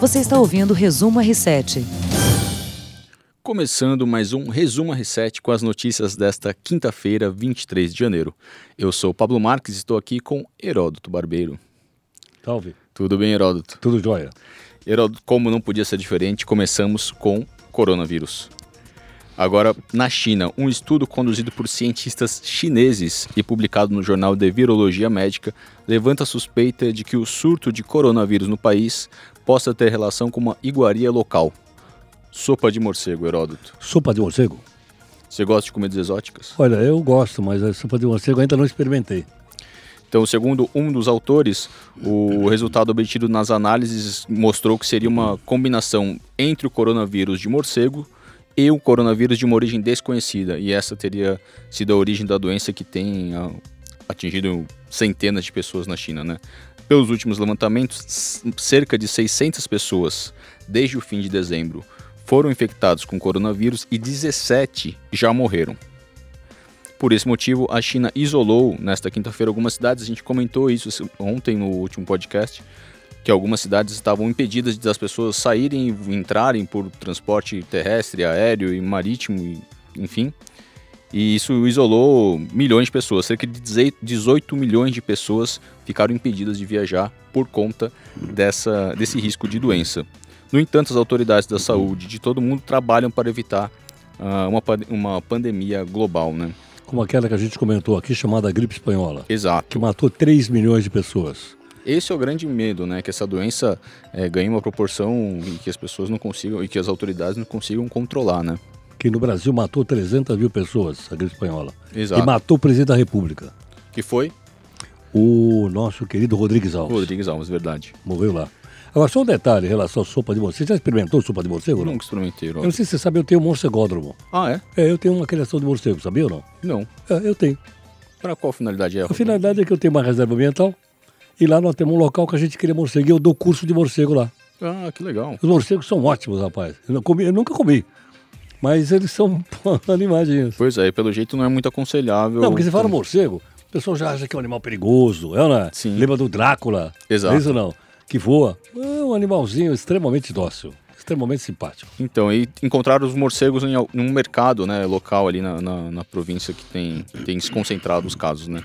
Você está ouvindo o Resumo R7. Começando mais um Resumo R7 com as notícias desta quinta-feira, 23 de janeiro. Eu sou Pablo Marques e estou aqui com Heródoto Barbeiro. Salve. Tudo bem, Heródoto? Tudo jóia. Heródoto, como não podia ser diferente, começamos com coronavírus. Agora, na China, um estudo conduzido por cientistas chineses e publicado no jornal de Virologia Médica levanta a suspeita de que o surto de coronavírus no país possa ter relação com uma iguaria local. Sopa de morcego, Heródoto. Sopa de morcego? Você gosta de comidas exóticas? Olha, eu gosto, mas a sopa de morcego ainda não experimentei. Então, segundo um dos autores, o resultado obtido nas análises mostrou que seria uma combinação entre o coronavírus de morcego e o coronavírus de uma origem desconhecida. E essa teria sido a origem da doença que tem ah, atingido centenas de pessoas na China, né? Pelos últimos levantamentos, cerca de 600 pessoas, desde o fim de dezembro, foram infectados com coronavírus e 17 já morreram. Por esse motivo, a China isolou nesta quinta-feira algumas cidades, a gente comentou isso ontem no último podcast, que algumas cidades estavam impedidas de as pessoas saírem e entrarem por transporte terrestre, aéreo e marítimo, enfim. E isso isolou milhões de pessoas, cerca de 18 milhões de pessoas ficaram impedidas de viajar por conta dessa, desse risco de doença. No entanto, as autoridades da saúde de todo mundo trabalham para evitar uh, uma, uma pandemia global, né? Como aquela que a gente comentou aqui, chamada gripe espanhola. Exato. Que matou 3 milhões de pessoas. Esse é o grande medo, né? Que essa doença é, ganhe uma proporção e que as pessoas não consigam, e que as autoridades não consigam controlar, né? Que no Brasil matou 300 mil pessoas, a gripe espanhola. Exato. E matou o presidente da República. Que foi? O nosso querido Rodrigues Alves. Rodrigues Alves, verdade. Morreu lá. Agora, só um detalhe em relação à sopa de morcego. Você já experimentou sopa de morcego? Nunca experimentei. Eu não sei se você sabe, eu tenho um morcegódromo. Ah, é? É, eu tenho uma criação de morcego, sabia ou não? Não. É, eu tenho. Para qual finalidade é? A finalidade é que eu tenho uma reserva ambiental e lá nós temos um local que a gente cria morcego e eu dou curso de morcego lá. Ah, que legal. Os morcegos são ótimos, rapaz. Eu, comi, eu nunca comi. Mas eles são animadinhos. Pois é, pelo jeito não é muito aconselhável. Não, porque você fala morcego, o pessoal já acha que é um animal perigoso, é, né? Sim. Lembra do Drácula? Exato. Isso não? Que voa. É um animalzinho extremamente dócil, extremamente simpático. Então, e encontrar os morcegos em um mercado né, local ali na, na, na província que tem, tem se concentrado os casos, né?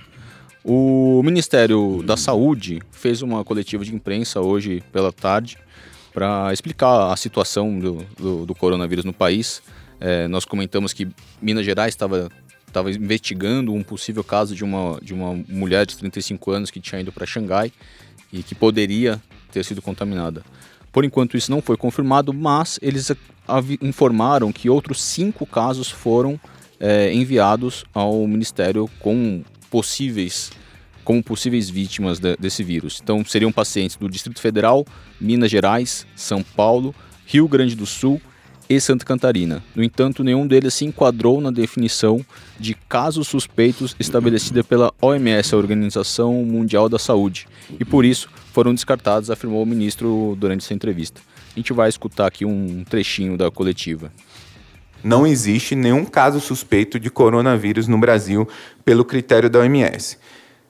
O Ministério da Saúde fez uma coletiva de imprensa hoje pela tarde para explicar a situação do, do, do coronavírus no país. É, nós comentamos que Minas Gerais estava estava investigando um possível caso de uma, de uma mulher de 35 anos que tinha ido para Xangai e que poderia ter sido contaminada. Por enquanto isso não foi confirmado, mas eles informaram que outros cinco casos foram é, enviados ao Ministério com possíveis como possíveis vítimas de, desse vírus. Então seriam pacientes do Distrito Federal, Minas Gerais, São Paulo, Rio Grande do Sul e Santa Catarina. No entanto, nenhum deles se enquadrou na definição de casos suspeitos estabelecida pela OMS, a Organização Mundial da Saúde, e por isso foram descartados, afirmou o ministro durante essa entrevista. A gente vai escutar aqui um trechinho da coletiva. Não existe nenhum caso suspeito de coronavírus no Brasil pelo critério da OMS.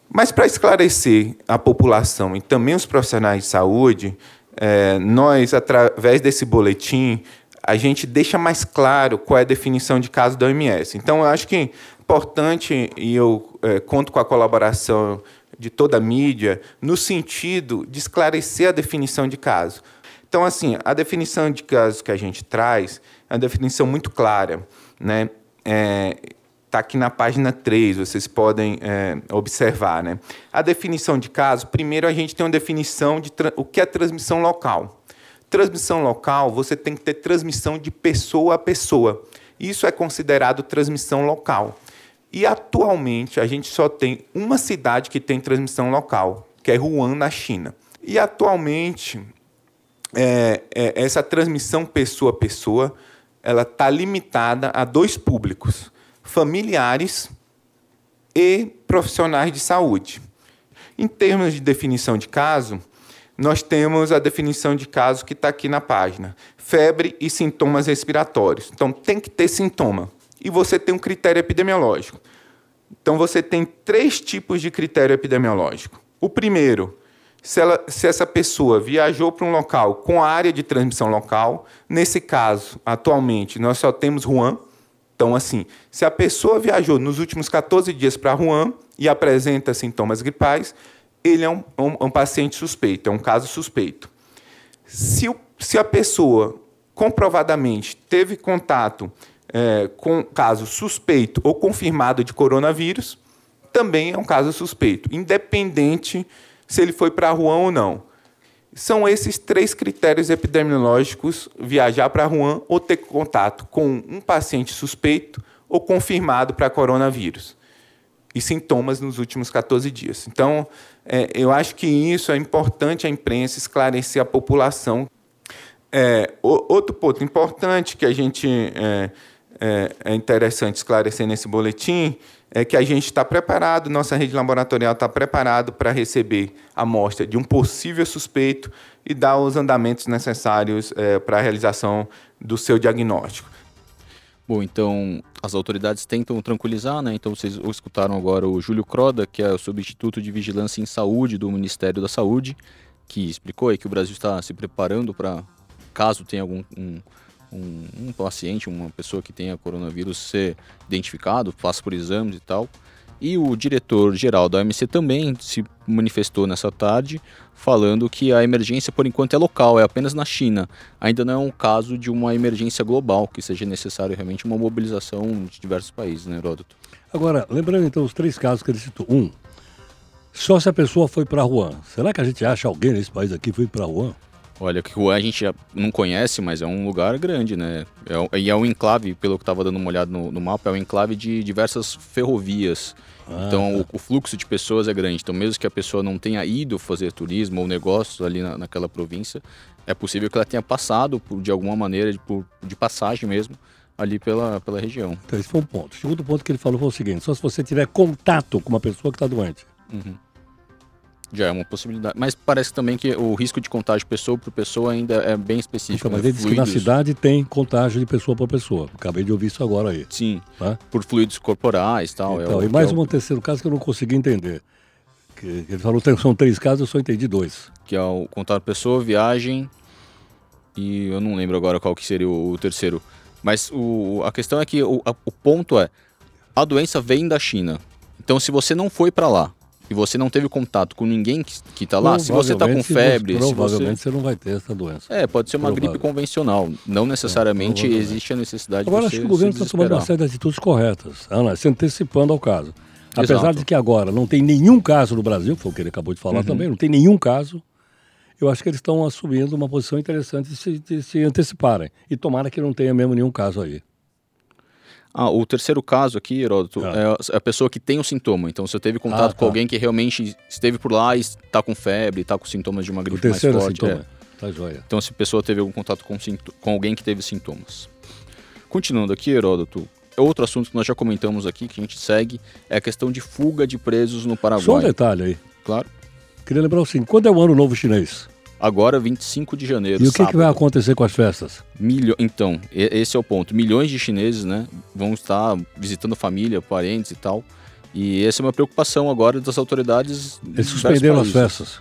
Mas para esclarecer a população e também os profissionais de saúde, é, nós, através desse boletim, a gente deixa mais claro qual é a definição de caso da OMS. Então, eu acho que é importante, e eu é, conto com a colaboração de toda a mídia, no sentido de esclarecer a definição de caso. Então, assim, a definição de caso que a gente traz é uma definição muito clara. Né? É, está aqui na página 3, vocês podem é, observar. Né? A definição de caso, primeiro a gente tem uma definição de o que é transmissão local. Transmissão local, você tem que ter transmissão de pessoa a pessoa. Isso é considerado transmissão local. E atualmente a gente só tem uma cidade que tem transmissão local, que é Wuhan, na China. E atualmente é, é, essa transmissão pessoa a pessoa ela está limitada a dois públicos familiares e profissionais de saúde. Em termos de definição de caso, nós temos a definição de caso que está aqui na página: febre e sintomas respiratórios. Então, tem que ter sintoma. E você tem um critério epidemiológico. Então, você tem três tipos de critério epidemiológico. O primeiro, se, ela, se essa pessoa viajou para um local com área de transmissão local. Nesse caso, atualmente, nós só temos Juan. Então, assim, se a pessoa viajou nos últimos 14 dias para Juan e apresenta sintomas gripais, ele é um, um, um, paciente suspeito, é um caso suspeito. Se, o, se a pessoa comprovadamente teve contato é, com caso suspeito ou confirmado de coronavírus, também é um caso suspeito, independente se ele foi para Wuhan ou não. São esses três critérios epidemiológicos: viajar para Wuhan ou ter contato com um paciente suspeito ou confirmado para coronavírus. E sintomas nos últimos 14 dias. Então, é, eu acho que isso é importante a imprensa esclarecer a população. É, o, outro ponto importante que a gente é, é, é interessante esclarecer nesse boletim é que a gente está preparado, nossa rede laboratorial está preparado para receber a amostra de um possível suspeito e dar os andamentos necessários é, para a realização do seu diagnóstico. Bom, então as autoridades tentam tranquilizar, né? Então vocês escutaram agora o Júlio Croda, que é o substituto de vigilância em saúde do Ministério da Saúde, que explicou aí que o Brasil está se preparando para caso tenha algum um, um, um, paciente, uma pessoa que tenha coronavírus ser identificado, passa por exames e tal. E o diretor-geral da OMC também se manifestou nessa tarde, falando que a emergência, por enquanto, é local, é apenas na China. Ainda não é um caso de uma emergência global, que seja necessário realmente uma mobilização de diversos países, né, Heródoto? Agora, lembrando então os três casos que ele citou. Um, só se a pessoa foi para Wuhan. Será que a gente acha alguém nesse país aqui foi para Wuhan? Olha, que a gente já não conhece, mas é um lugar grande, né? É, e é um enclave, pelo que estava dando uma olhada no, no, mapa, é um enclave de diversas ferrovias. Ah, então tá. o, o, fluxo de pessoas é grande. Então mesmo que a pessoa não tenha ido fazer turismo ou negócios ali na, naquela província, é possível que ela tenha passado por, de alguma maneira, de, por, de passagem mesmo, ali pela, pela região. Então esse foi um ponto. O segundo ponto que ele falou foi o seguinte, só se você tiver contato com uma pessoa que está doente. Uhum. Já é uma possibilidade. Mas parece também que o risco de contágio pessoa por pessoa ainda é bem específico. Então, mas né? ele diz que na cidade tem contágio de pessoa por pessoa. Acabei de ouvir isso agora aí. Sim. Tá? Por fluidos corporais tal, então, é e mais é um terceiro caso que eu não consegui entender. Que ele falou que são três casos, eu só entendi dois. Que é o contato pessoa, viagem e eu não lembro agora qual que seria o, o terceiro. Mas o, a questão é que o, a, o ponto é, a doença vem da China. Então se você não foi para lá e você não teve contato com ninguém que está lá, se você está com febre. Provavelmente você... você... não vai ter essa doença. É, pode ser uma gripe convencional. Não necessariamente é, existe a necessidade agora, de você. Agora, acho que o governo está tomando uma série de atitudes corretas, Ana, se antecipando ao caso. Apesar Exato. de que agora não tem nenhum caso no Brasil, foi o que ele acabou de falar uhum. também, não tem nenhum caso. Eu acho que eles estão assumindo uma posição interessante de se, de se anteciparem. E tomara que não tenha mesmo nenhum caso aí. Ah, o terceiro caso aqui, Heródoto, ah. é a pessoa que tem o sintoma. Então, você teve contato ah, tá. com alguém que realmente esteve por lá e está com febre, está com sintomas de uma gripe mais forte. Sintoma. É. Tá joia. Então, se a pessoa teve algum contato com, com alguém que teve sintomas. Continuando aqui, Heródoto, outro assunto que nós já comentamos aqui, que a gente segue, é a questão de fuga de presos no Paraguai. Só um detalhe aí. Claro. Queria lembrar o seguinte, quando é o ano novo chinês? Agora 25 de janeiro. E o que, que, vai acontecer com as festas? Milho... Então, esse é o ponto. Milhões de chineses né, vão estar visitando família, parentes e tal. E essa é uma preocupação agora das autoridades. Eles suspenderam as festas.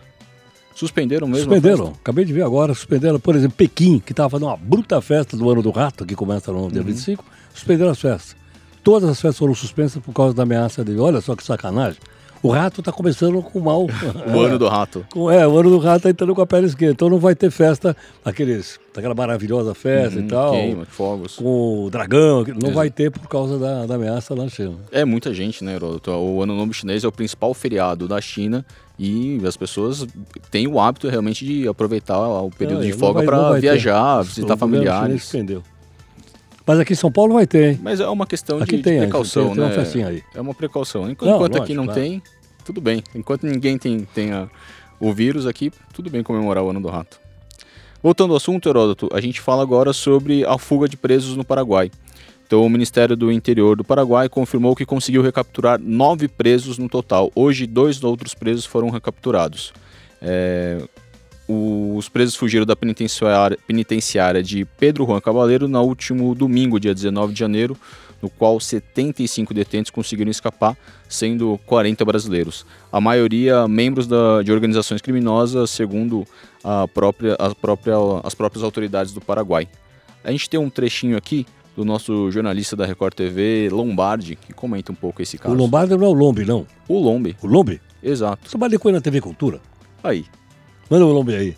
Suspenderam mesmo? Suspenderam. Acabei de ver agora. Suspenderam, por exemplo, Pequim, que estava fazendo uma bruta festa do ano do rato, que começa no dia uhum. 25, suspenderam as festas. Todas as festas foram suspensas por causa da ameaça de. Olha só que sacanagem. O rato está começando com mal. o ano do rato. É, o ano do rato está entrando com a pele esquerda. Então não vai ter festa, aqueles, aquela maravilhosa festa uhum, e tal. Queima, fogos. Com o dragão. Não Exato. vai ter por causa da, da ameaça lá na China. É muita gente, né, Heródoto? O Ano Novo Chinês é o principal feriado da China e as pessoas têm o hábito realmente de aproveitar o período é, de folga para viajar, ter. visitar o familiares. Mas aqui em São Paulo vai ter, hein? Mas é uma questão aqui de, tem, de precaução, tem, tem né? Uma aí. É uma precaução. Enquanto, não, enquanto lógico, aqui não claro. tem, tudo bem. Enquanto ninguém tem, tenha o vírus aqui, tudo bem comemorar o ano do rato. Voltando ao assunto, Heródoto, a gente fala agora sobre a fuga de presos no Paraguai. Então, o Ministério do Interior do Paraguai confirmou que conseguiu recapturar nove presos no total. Hoje, dois outros presos foram recapturados. É, os presos fugiram da penitenciária, penitenciária de Pedro Juan Cabaleiro no último domingo, dia 19 de janeiro, no qual 75 detentos conseguiram escapar, sendo 40 brasileiros. A maioria membros da, de organizações criminosas, segundo a própria, a própria, as próprias autoridades do Paraguai. A gente tem um trechinho aqui do nosso jornalista da Record TV, Lombardi, que comenta um pouco esse caso. O Lombardi não é o Lombe, não? O Lombe. O Lombe? Exato. Trabalhei com ele na TV Cultura. Aí. Manda o Lombe aí.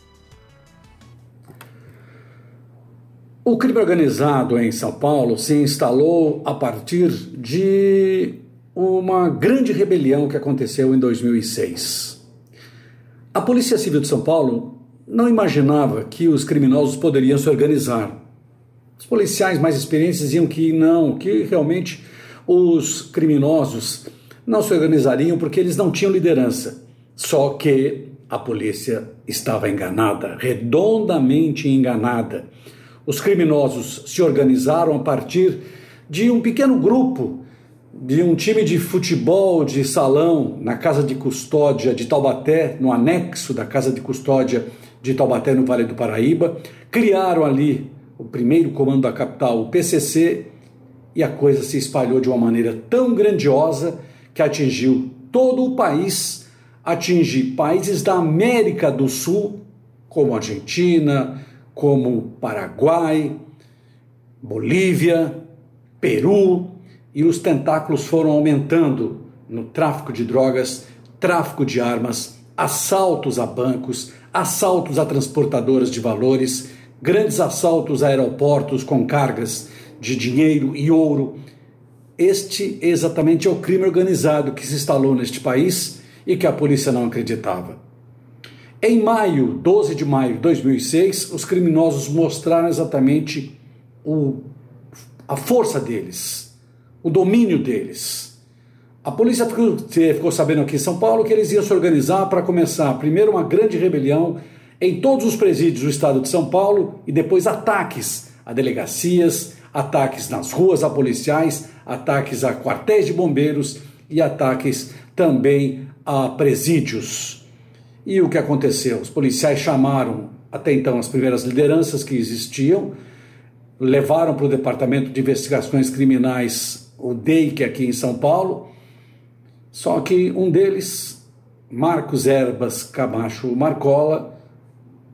O crime organizado em São Paulo se instalou a partir de uma grande rebelião que aconteceu em 2006. A Polícia Civil de São Paulo não imaginava que os criminosos poderiam se organizar. Os policiais mais experientes diziam que não, que realmente os criminosos não se organizariam porque eles não tinham liderança. Só que a polícia estava enganada, redondamente enganada. Os criminosos se organizaram a partir de um pequeno grupo, de um time de futebol de salão na casa de custódia de Taubaté, no anexo da casa de custódia de Taubaté, no Vale do Paraíba. Criaram ali o primeiro comando da capital, o PCC, e a coisa se espalhou de uma maneira tão grandiosa que atingiu todo o país, atingiu países da América do Sul, como Argentina, como Paraguai, Bolívia, Peru, e os tentáculos foram aumentando no tráfico de drogas, tráfico de armas, assaltos a bancos, assaltos a transportadoras de valores, grandes assaltos a aeroportos com cargas de dinheiro e ouro. Este exatamente é o crime organizado que se instalou neste país e que a polícia não acreditava. Em maio, 12 de maio de 2006, os criminosos mostraram exatamente o, a força deles, o domínio deles. A polícia ficou, ficou sabendo aqui em São Paulo que eles iam se organizar para começar primeiro uma grande rebelião em todos os presídios do estado de São Paulo e depois ataques a delegacias, ataques nas ruas a policiais, ataques a quartéis de bombeiros e ataques também a presídios. E o que aconteceu? Os policiais chamaram até então as primeiras lideranças que existiam, levaram para o Departamento de Investigações Criminais, o DEIC, aqui em São Paulo. Só que um deles, Marcos Erbas Camacho Marcola,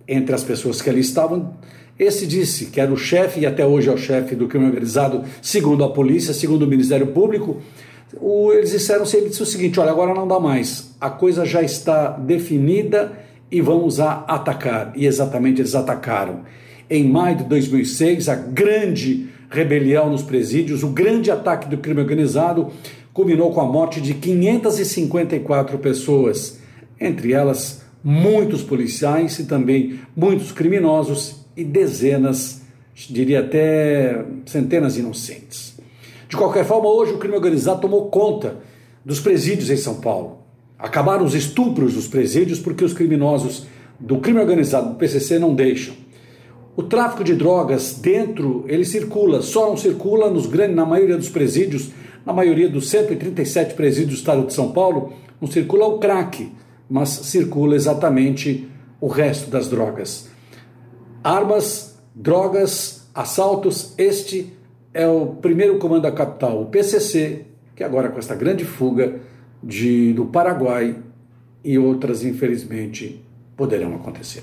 entre as pessoas que ali estavam, esse disse que era o chefe, e até hoje é o chefe do crime organizado, segundo a polícia, segundo o Ministério Público, o, eles disseram sempre o seguinte: olha, agora não dá mais, a coisa já está definida e vamos a atacar. E exatamente eles atacaram. Em maio de 2006, a grande rebelião nos presídios, o grande ataque do crime organizado, culminou com a morte de 554 pessoas, entre elas muitos policiais e também muitos criminosos e dezenas, diria até centenas inocentes. De qualquer forma, hoje o crime organizado tomou conta dos presídios em São Paulo. Acabaram os estupros dos presídios porque os criminosos do crime organizado do PCC não deixam. O tráfico de drogas dentro, ele circula, só não circula nos grandes, na maioria dos presídios, na maioria dos 137 presídios do estado de São Paulo, não circula o crack, mas circula exatamente o resto das drogas. Armas, drogas, assaltos, este é o primeiro comando da capital, o PCC, que agora com esta grande fuga de, do Paraguai e outras, infelizmente, poderão acontecer.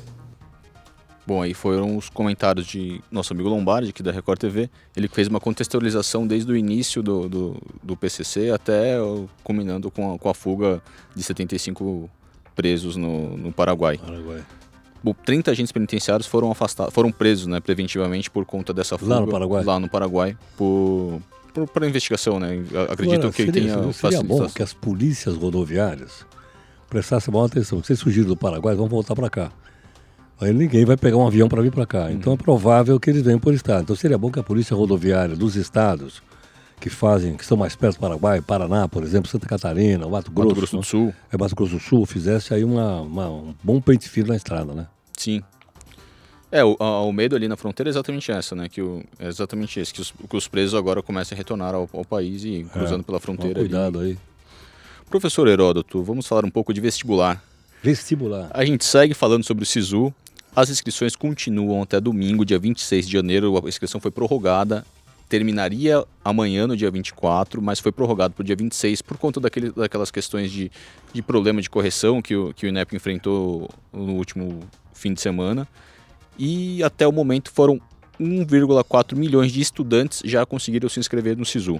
Bom, aí foram os comentários de nosso amigo Lombardi, aqui da Record TV. Ele fez uma contextualização desde o início do, do, do PCC até culminando com a, com a fuga de 75 presos no, no Paraguai. Paraguai. 30 agentes penitenciários foram afastados, foram presos, né, preventivamente por conta dessa fuga lá no Paraguai, lá no Paraguai por por, por investigação, né? Acreditam Agora, que ele tenha seria, seria bom que as polícias rodoviárias prestassem maior atenção. Vocês fugiram do Paraguai, vão voltar para cá. Aí ninguém vai pegar um avião para vir para cá. Então é provável que eles venham por estado. Então seria bom que a polícia rodoviária dos estados que fazem, que estão mais perto do Paraguai, Paraná, por exemplo, Santa Catarina, Mato Grosso, Mato Grosso do Sul, é Mato Grosso do Sul, fizesse aí uma, uma um bom pente fino na estrada, né? Sim. É, o, o medo ali na fronteira é exatamente essa, né? Que o, é exatamente esse, que os, que os presos agora comecem a retornar ao, ao país e cruzando é, pela fronteira. Cuidado ali. aí. Professor Heródoto, vamos falar um pouco de vestibular. Vestibular. A gente segue falando sobre o SISU. As inscrições continuam até domingo, dia 26 de janeiro. A inscrição foi prorrogada terminaria amanhã, no dia 24, mas foi prorrogado para o dia 26 por conta daquele, daquelas questões de, de problema de correção que o, que o INEP enfrentou no último fim de semana. E até o momento foram 1,4 milhões de estudantes já conseguiram se inscrever no SISU.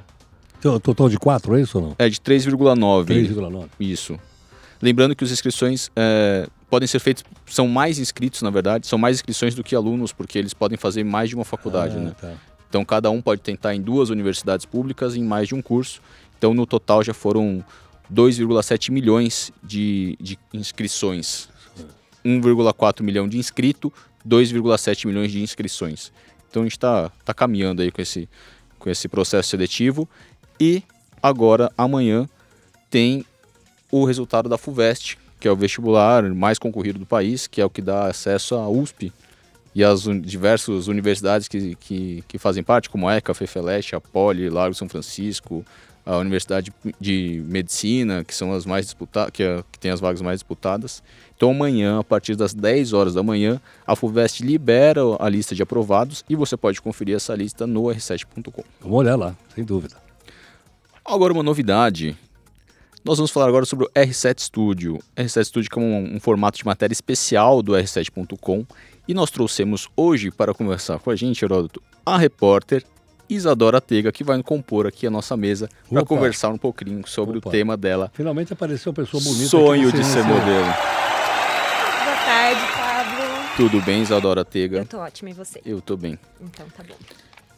Então, total de 4, é isso ou não? É de 3,9. 3,9. Isso. Lembrando que as inscrições é, podem ser feitas, são mais inscritos, na verdade, são mais inscrições do que alunos, porque eles podem fazer mais de uma faculdade, ah, né? Tá. Então cada um pode tentar em duas universidades públicas em mais de um curso. Então no total já foram 2,7 milhões de, de inscrições. 1,4 milhão de inscrito, 2,7 milhões de inscrições. Então a gente está tá caminhando aí com esse, com esse processo seletivo. E agora, amanhã, tem o resultado da FUVEST, que é o vestibular mais concorrido do país, que é o que dá acesso à USP e as un diversas universidades que, que, que, fazem parte, como a ECA, FEFELESH, a Poli, Largo São Francisco, a Universidade de Medicina, que são as mais disputadas, que, é, que tem as vagas mais disputadas. Então amanhã, a partir das 10 horas da manhã, a FUVEST libera a lista de aprovados e você pode conferir essa lista no r7.com. Vamos olhar lá, sem dúvida. Agora uma novidade nós vamos falar agora sobre o R7 Studio. R7 Studio é um, um formato de matéria especial do R7.com e nós trouxemos hoje para conversar com a gente, Heródoto, a repórter Isadora Tega, que vai compor aqui a nossa mesa para conversar um pouquinho sobre Opa. o tema dela. Finalmente apareceu uma pessoa bonita. Sonho de ser modelo. Boa tarde, Pablo. Tudo bem, Isadora Tega? Eu tô ótima, e você? Eu tô bem. Então tá bom.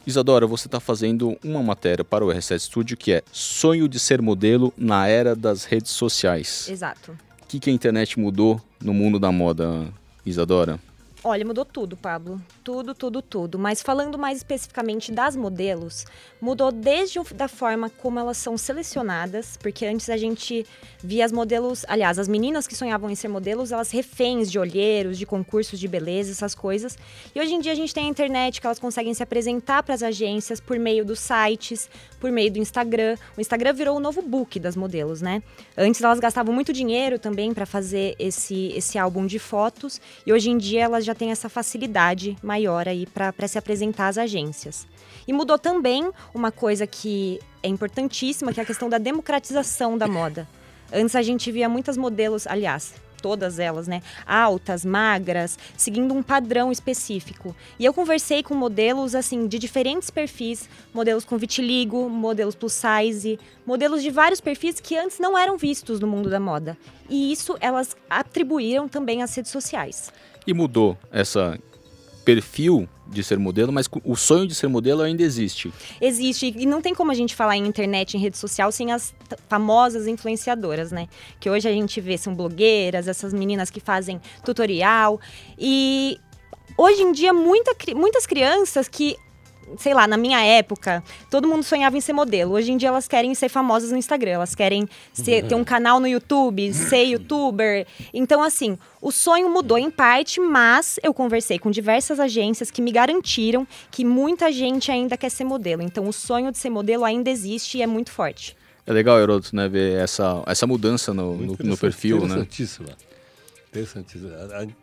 Isadora, você está fazendo uma matéria para o R7 Studio que é Sonho de ser modelo na era das redes sociais. Exato. O que, que a internet mudou no mundo da moda, Isadora? Olha, mudou tudo, Pablo. Tudo, tudo, tudo. Mas falando mais especificamente das modelos, mudou desde da forma como elas são selecionadas, porque antes a gente via as modelos, aliás, as meninas que sonhavam em ser modelos, elas reféns de olheiros, de concursos de beleza, essas coisas. E hoje em dia a gente tem a internet que elas conseguem se apresentar para as agências por meio dos sites, por meio do Instagram. O Instagram virou o novo book das modelos, né? Antes elas gastavam muito dinheiro também para fazer esse, esse álbum de fotos e hoje em dia elas já têm essa facilidade maior aí para se apresentar às agências. E mudou também uma coisa que é importantíssima, que é a questão da democratização da moda. Antes a gente via muitas modelos, aliás, todas elas, né? Altas, magras, seguindo um padrão específico. E eu conversei com modelos assim de diferentes perfis, modelos com vitiligo, modelos plus size, modelos de vários perfis que antes não eram vistos no mundo da moda. E isso elas atribuíram também às redes sociais. E mudou essa perfil de ser modelo, mas o sonho de ser modelo ainda existe. Existe. E não tem como a gente falar em internet, em rede social, sem as famosas influenciadoras, né? Que hoje a gente vê são blogueiras, essas meninas que fazem tutorial. E hoje em dia, muita, muitas crianças que sei lá, na minha época, todo mundo sonhava em ser modelo. Hoje em dia elas querem ser famosas no Instagram, elas querem ser, ter um canal no YouTube, ser youtuber. Então, assim, o sonho mudou em parte, mas eu conversei com diversas agências que me garantiram que muita gente ainda quer ser modelo. Então, o sonho de ser modelo ainda existe e é muito forte. É legal, Heroto, né, ver essa, essa mudança no, no, no perfil, né? Interessante.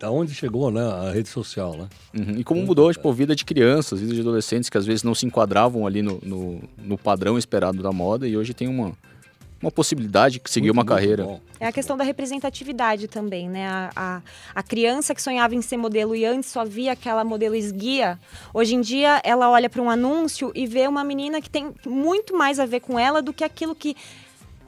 Aonde chegou né, a rede social, né? Uhum. E como mudou tipo, a vida de crianças, vida de adolescentes que às vezes não se enquadravam ali no, no, no padrão esperado da moda e hoje tem uma, uma possibilidade de seguir muito, uma carreira. Bom. É a questão da representatividade também, né? A, a, a, criança que sonhava em ser modelo e antes só via aquela modelo esguia, hoje em dia ela olha para um anúncio e vê uma menina que tem muito mais a ver com ela do que aquilo que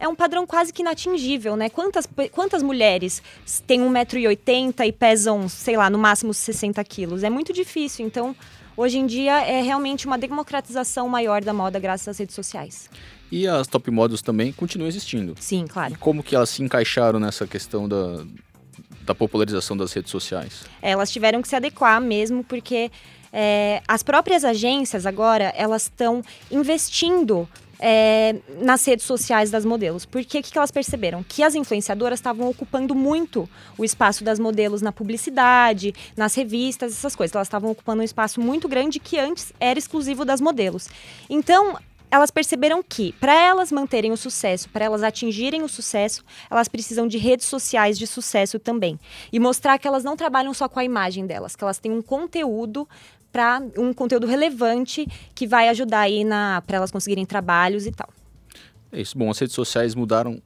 é um padrão quase que inatingível, né? Quantas, quantas mulheres têm 1,80m e pesam, sei lá, no máximo 60 quilos? É muito difícil. Então, hoje em dia, é realmente uma democratização maior da moda graças às redes sociais. E as top models também continuam existindo. Sim, claro. E como que elas se encaixaram nessa questão da, da popularização das redes sociais? Elas tiveram que se adequar mesmo, porque é, as próprias agências agora, elas estão investindo é, nas redes sociais das modelos. Porque o que, que elas perceberam? Que as influenciadoras estavam ocupando muito o espaço das modelos na publicidade, nas revistas, essas coisas. Elas estavam ocupando um espaço muito grande que antes era exclusivo das modelos. Então, elas perceberam que, para elas manterem o sucesso, para elas atingirem o sucesso, elas precisam de redes sociais de sucesso também. E mostrar que elas não trabalham só com a imagem delas, que elas têm um conteúdo para um conteúdo relevante que vai ajudar aí na para elas conseguirem trabalhos e tal. É isso. Bom, as redes sociais mudaram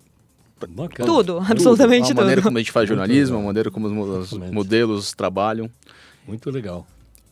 Bacana. Tudo, absolutamente a tudo. maneira como a gente faz jornalismo, a maneira como os modelos trabalham. Muito legal.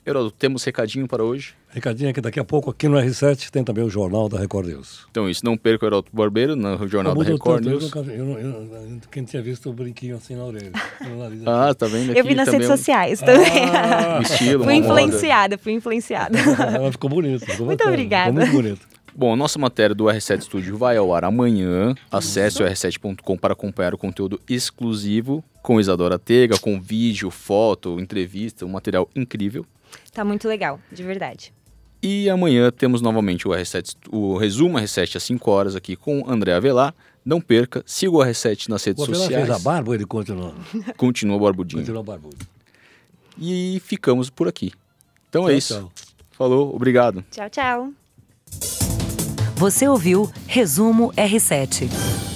Heródoto, temos recadinho para hoje? Recadinho aqui, daqui a pouco aqui no R7 tem também o Jornal da Record News. Então, isso, não perca o Heródoto Barbeiro no Jornal da Record tanto, eu News. nunca vi- eu não- eu não- quem tinha visto o brinquinho assim na orelha. Ah, aqui. tá vendo aqui Eu vi nas redes um- sociais também. Ah, um estilo, fui moda. influenciada, fui influenciada. Ela ficou bonita. Ficou Muito bacana, obrigada. Ficou muito bonito. Bom, nossa matéria do R7 Studio vai ao ar amanhã. Acesse o r7.com para acompanhar o conteúdo exclusivo com Isadora Tega, com vídeo, foto, entrevista, um material incrível. Tá muito legal, de verdade. E amanhã temos novamente o R7, o resumo R7 às 5 horas aqui com André Avelar. Não perca, siga o R7 nas redes O Avelar sociais. fez a barba, ele continua. Continua barbudinho. Continua barbudo. E ficamos por aqui. Então é Tchau, isso. tchau. Falou, obrigado. Tchau, tchau. Você ouviu Resumo R7.